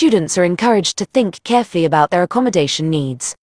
students are encouraged to think carefully about their accommodation needs.